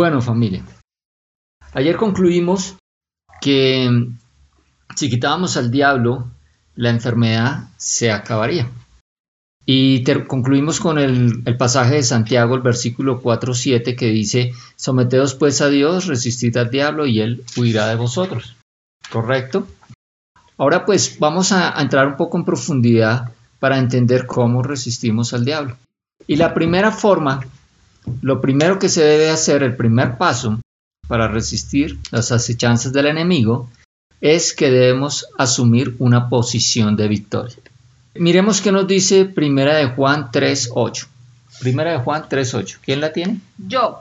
Bueno, familia, ayer concluimos que mm, si quitábamos al diablo, la enfermedad se acabaría. Y concluimos con el, pasaje de Santiago, el versículo 4-7, que dice, someteos pues a Dios, resistid al diablo y él huirá de vosotros. ¿Correcto? Ahora pues vamos a entrar un poco en profundidad para entender cómo resistimos al diablo. Y la primera forma lo primero que se debe hacer, el primer paso para resistir las acechanzas del enemigo, es que debemos asumir una posición de victoria. Miremos qué nos dice Primera de Juan 3.8. Primera de Juan 3.8. ¿Quién la tiene? Yo.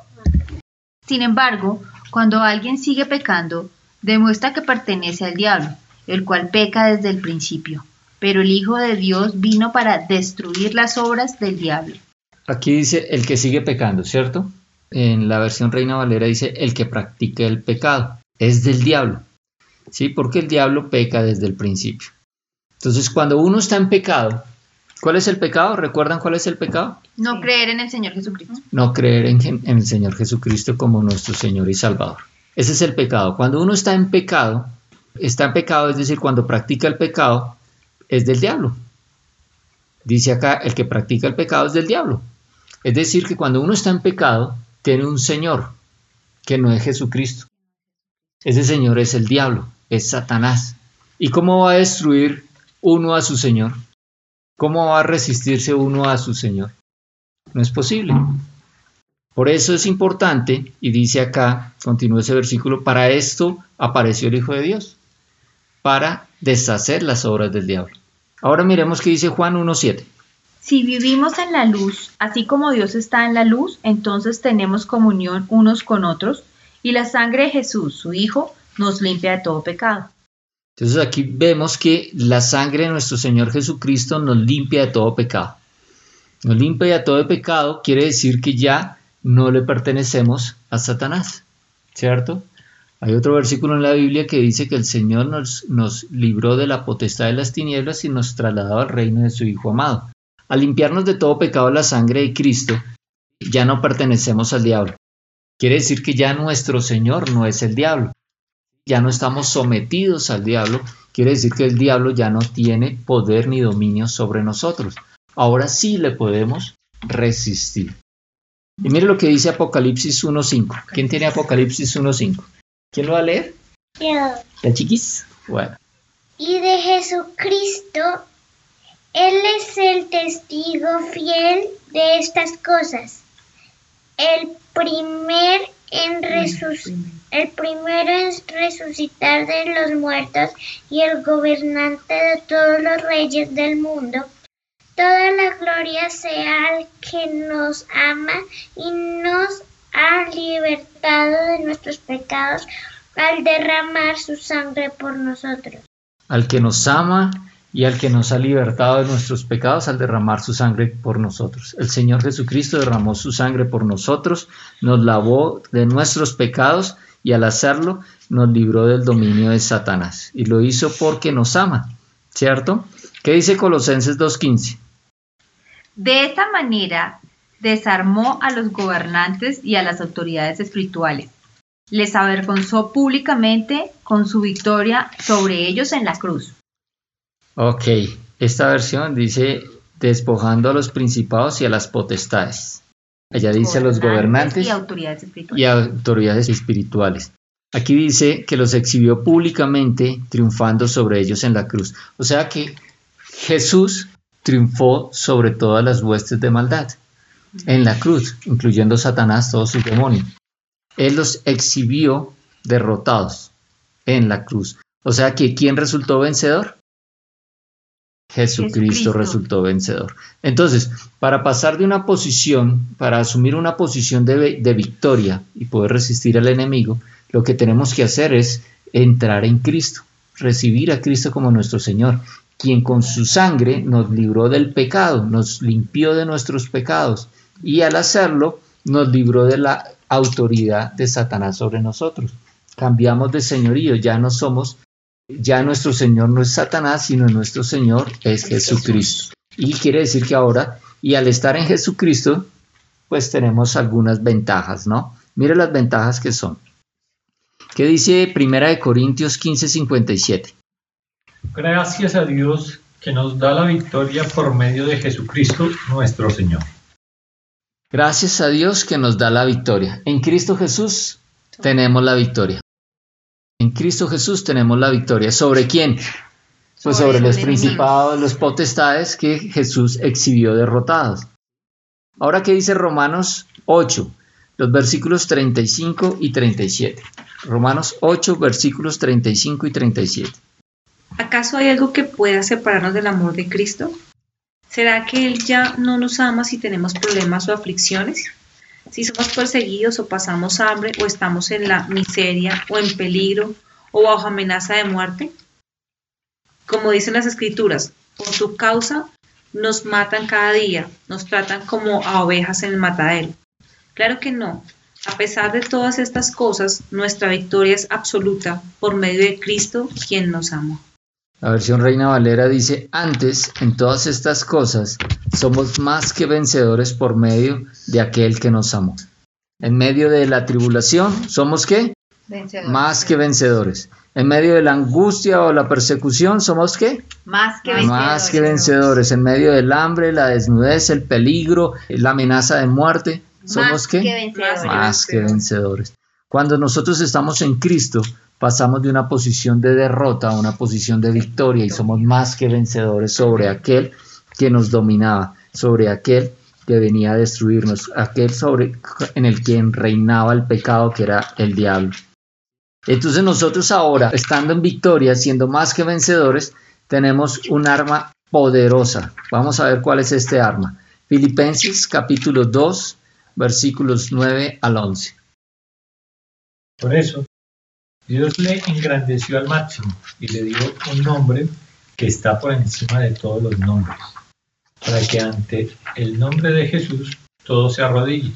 Sin embargo, cuando alguien sigue pecando, demuestra que pertenece al diablo, el cual peca desde el principio. Pero el Hijo de Dios vino para destruir las obras del diablo. Aquí dice el que sigue pecando, ¿cierto? En la versión Reina Valera dice el que practica el pecado. Es del diablo. ¿Sí? Porque el diablo peca desde el principio. Entonces, cuando uno está en pecado, ¿cuál es el pecado? ¿Recuerdan cuál es el pecado? No creer en el Señor Jesucristo. No creer en, en el Señor Jesucristo como nuestro Señor y Salvador. Ese es el pecado. Cuando uno está en pecado, está en pecado, es decir, cuando practica el pecado, es del diablo. Dice acá, el que practica el pecado es del diablo. Es decir, que cuando uno está en pecado, tiene un Señor, que no es Jesucristo. Ese Señor es el diablo, es Satanás. ¿Y cómo va a destruir uno a su Señor? ¿Cómo va a resistirse uno a su Señor? No es posible. Por eso es importante, y dice acá, continúa ese versículo, para esto apareció el Hijo de Dios, para deshacer las obras del diablo. Ahora miremos qué dice Juan 1.7. Si vivimos en la luz, así como Dios está en la luz, entonces tenemos comunión unos con otros, y la sangre de Jesús, su Hijo, nos limpia de todo pecado. Entonces aquí vemos que la sangre de nuestro Señor Jesucristo nos limpia de todo pecado. Nos limpia de todo pecado quiere decir que ya no le pertenecemos a Satanás, ¿cierto? Hay otro versículo en la Biblia que dice que el Señor nos, nos libró de la potestad de las tinieblas y nos trasladó al reino de su Hijo amado. Al limpiarnos de todo pecado la sangre de Cristo, ya no pertenecemos al diablo. Quiere decir que ya nuestro Señor no es el diablo. Ya no estamos sometidos al diablo. Quiere decir que el diablo ya no tiene poder ni dominio sobre nosotros. Ahora sí le podemos resistir. Y mire lo que dice Apocalipsis 1.5. ¿Quién tiene Apocalipsis 1.5? ¿Quién lo va a leer? Yo. ¿La chiquis? Bueno. Y de Jesucristo él es el testigo fiel de estas cosas, el, primer en el primero en resucitar de los muertos y el gobernante de todos los reyes del mundo. Toda la gloria sea al que nos ama y nos ha libertado de nuestros pecados al derramar su sangre por nosotros. Al que nos ama y al que nos ha libertado de nuestros pecados al derramar su sangre por nosotros. El Señor Jesucristo derramó su sangre por nosotros, nos lavó de nuestros pecados y al hacerlo nos libró del dominio de Satanás. Y lo hizo porque nos ama, ¿cierto? ¿Qué dice Colosenses 2.15? De esta manera desarmó a los gobernantes y a las autoridades espirituales. Les avergonzó públicamente con su victoria sobre ellos en la cruz Ok, esta versión dice despojando a los principados y a las potestades. Allá dice a los gobernantes y autoridades, y autoridades espirituales. Aquí dice que los exhibió públicamente triunfando sobre ellos en la cruz. O sea que Jesús triunfó sobre todas las huestes de maldad en la cruz, incluyendo Satanás, todos sus demonios. Él los exhibió derrotados en la cruz. O sea que ¿quién resultó vencedor? Jesucristo, resultó vencedor. Entonces, para pasar de una posición, para asumir una posición de, de, victoria y poder resistir al enemigo, lo que tenemos que hacer es entrar en Cristo, recibir a Cristo como nuestro Señor, quien con su sangre nos libró del pecado, nos limpió de nuestros pecados y al hacerlo nos libró de la autoridad de Satanás sobre nosotros. Cambiamos de señorío, ya no somos ya nuestro Señor no es Satanás, sino nuestro Señor es Jesucristo. Y quiere decir que ahora, y al estar en Jesucristo, pues tenemos algunas ventajas, ¿no? Mire las ventajas que son. ¿Qué dice Primera de Corintios 15, 57? Gracias a Dios que nos da la victoria por medio de Jesucristo nuestro Señor. Gracias a Dios que nos da la victoria. En Cristo Jesús tenemos la victoria. En Cristo Jesús tenemos la victoria. ¿Sobre quién? Pues Sobre sobre los los principados, los potestades que Jesús exhibió derrotados. Ahora, ¿qué dice Romanos 8? Los versículos 35 y 37. Romanos 8, versículos 35 y 37. ¿Acaso hay algo que pueda separarnos del amor de Cristo? ¿Será que Él ya no nos ama si tenemos problemas o aflicciones? Si somos perseguidos o pasamos hambre o estamos en la miseria o en peligro o bajo amenaza de muerte? Como dicen las escrituras, por tu causa nos matan cada día, nos tratan como a ovejas en el matadero. Claro que no. A pesar de todas estas cosas, nuestra victoria es absoluta por medio de Cristo, quien nos amó. La versión Reina Valera dice, antes, en todas estas cosas, somos más que vencedores por medio de aquel que nos amó. En medio de la tribulación, ¿somos qué? Vencedor. Más que vencedores. En medio de la angustia o la persecución, ¿somos qué? Más que vencedores. Más que vencedores. En medio del hambre, la desnudez, el peligro, la amenaza de muerte, ¿somos Más qué? que vencedores. Más que vencedores. Cuando nosotros estamos en Cristo, pasamos de una posición de derrota a una posición de victoria y somos más que vencedores sobre aquel que nos dominaba, sobre aquel que venía a destruirnos, aquel sobre en el quien reinaba el pecado que era el diablo. Entonces nosotros ahora, estando en victoria, siendo más que vencedores, tenemos un arma poderosa. Vamos a ver cuál es este arma. Filipenses capítulo 2, versículos 9 al 11. Por eso, Dios le engrandeció al máximo y le dio un nombre que está por encima de todos los nombres, para que ante el nombre de Jesús todo se arrodille,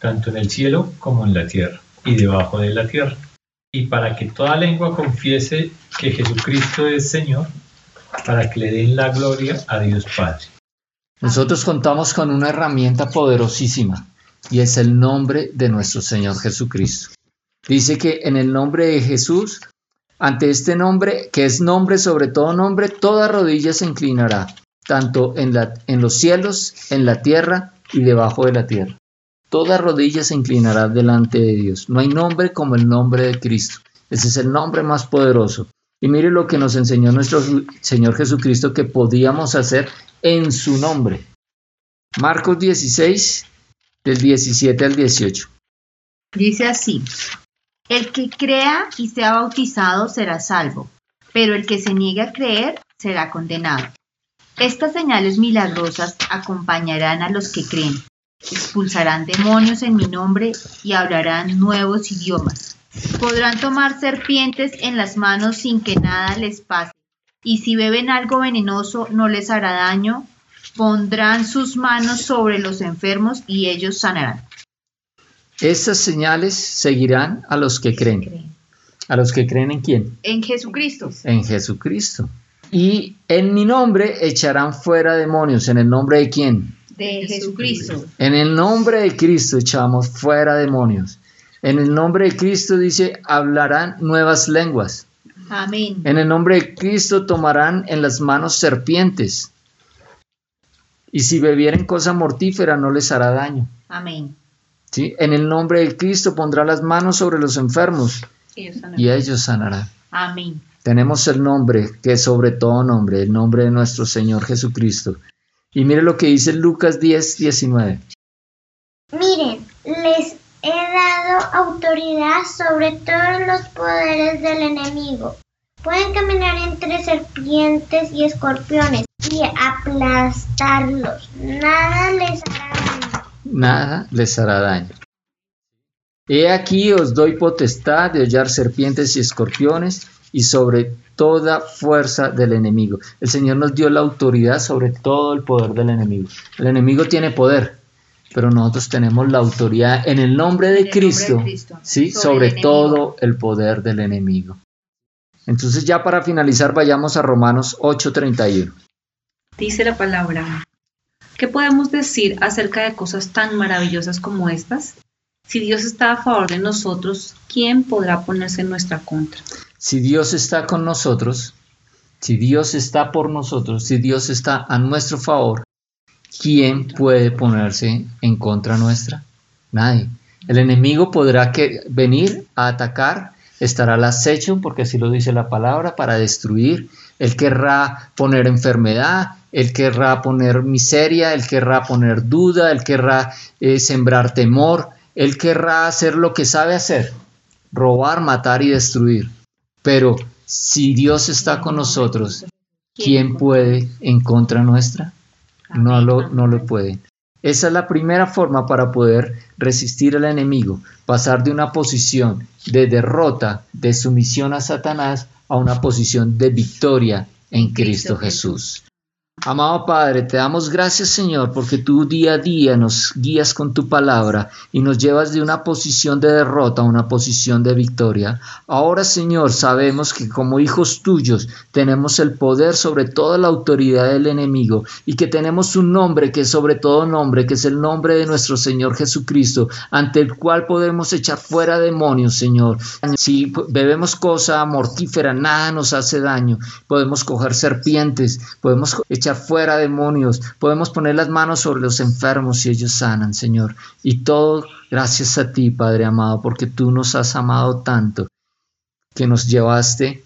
tanto en el cielo como en la tierra y debajo de la tierra, y para que toda lengua confiese que Jesucristo es Señor, para que le den la gloria a Dios Padre. Nosotros contamos con una herramienta poderosísima y es el nombre de nuestro Señor Jesucristo. Dice que en el nombre de Jesús, ante este nombre, que es nombre sobre todo nombre, toda rodilla se inclinará, tanto en, la, en los cielos, en la tierra y debajo de la tierra. Toda rodilla se inclinará delante de Dios. No hay nombre como el nombre de Cristo. Ese es el nombre más poderoso. Y mire lo que nos enseñó nuestro Señor Jesucristo que podíamos hacer en su nombre. Marcos 16, del 17 al 18. Dice así, el que crea y sea bautizado será salvo, pero el que se niegue a creer será condenado. Estas señales milagrosas acompañarán a los que creen. Expulsarán demonios en mi nombre y hablarán nuevos idiomas. Podrán tomar serpientes en las manos sin que nada les pase. Y si beben algo venenoso no les hará daño. Pondrán sus manos sobre los enfermos y ellos sanarán. Estas señales seguirán a los que creen. ¿A los que creen en quién? En Jesucristo. En Jesucristo. Y en mi nombre echarán fuera demonios. ¿En el nombre de quién? De Jesucristo. En el nombre de Cristo echamos fuera demonios. En el nombre de Cristo dice, hablarán nuevas lenguas. Amén. En el nombre de Cristo tomarán en las manos serpientes. Y si bebieren cosa mortífera no les hará daño. Amén. ¿Sí? En el nombre de Cristo pondrá las manos sobre los enfermos y ellos sanarán. Amén. Tenemos el nombre que es sobre todo nombre, el nombre de nuestro Señor Jesucristo. Y mire lo que dice Lucas 10, 19. Miren, les he dado autoridad sobre todos los poderes del enemigo. Pueden caminar entre serpientes y escorpiones y aplastarlos. Nada les hará. Nada les hará daño. He aquí os doy potestad de hollar serpientes y escorpiones y sobre toda fuerza del enemigo. El Señor nos dio la autoridad sobre todo el poder del enemigo. El enemigo tiene poder, pero nosotros tenemos la autoridad en el nombre de nombre Cristo, ¿sí? sobre sobre, el enemigo. todo el poder del enemigo. Entonces ya para finalizar vayamos a Romanos 8:31. Dice la palabra. ¿Qué podemos decir acerca de cosas tan maravillosas como estas? Si Dios está a favor de nosotros, ¿quién podrá ponerse en nuestra contra? Si Dios está con nosotros, si Dios está por nosotros, si Dios está a nuestro favor, ¿quién puede ponerse en contra nuestra? Nadie. El enemigo podrá que venir a atacar, estará al acecho, porque así lo dice la palabra, para destruir. Él querrá poner enfermedad, él querrá poner miseria, él querrá poner duda, él querrá eh, sembrar temor, él querrá hacer lo que sabe hacer, robar, matar y destruir. Pero si Dios está con nosotros, ¿quién puede en contra nuestra? No lo, no lo puede. Esa es la primera forma para poder resistir al enemigo, pasar de una posición de derrota, de sumisión a Satanás, a una posición de victoria en Cristo Jesús. Amado Padre, te damos gracias Señor porque tú día a día nos guías con tu palabra y nos llevas de una posición de derrota a una posición de victoria. Ahora Señor sabemos que como hijos tuyos tenemos el poder sobre toda la autoridad del enemigo y que tenemos un nombre que es sobre todo nombre, que es el nombre de nuestro Señor Jesucristo, ante el cual podemos echar fuera demonios Señor. Si bebemos cosa mortífera, nada nos hace daño. Podemos coger serpientes, podemos echar fuera demonios, podemos poner las manos sobre los enfermos y ellos sanan, Señor. Y todo gracias a ti, Padre amado, porque tú nos has amado tanto que nos llevaste,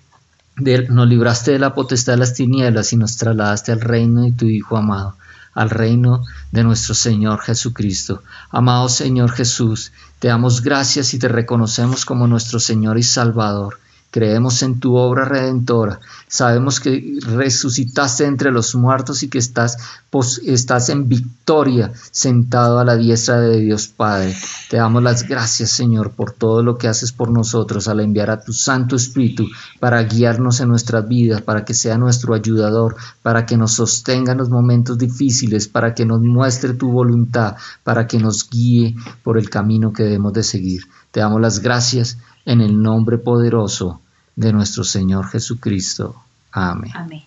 nos libraste de la potestad de las tinieblas y nos trasladaste al reino de tu Hijo amado al reino de nuestro Señor Jesucristo. Amado Señor Jesús, te damos gracias y te reconocemos como nuestro Señor y Salvador. Creemos en tu obra redentora. Sabemos que resucitaste entre los muertos y que estás, estás en victoria sentado a la diestra de Dios Padre. Te damos las gracias, Señor, por todo lo que haces por nosotros al enviar a tu Santo Espíritu para guiarnos en nuestras vidas, para que sea nuestro ayudador, para que nos sostenga en los momentos difíciles, para que nos muestre tu voluntad, para que nos guíe por el camino que debemos de seguir. Te damos las gracias en el nombre poderoso de nuestro Señor Jesucristo. Amén. Amén.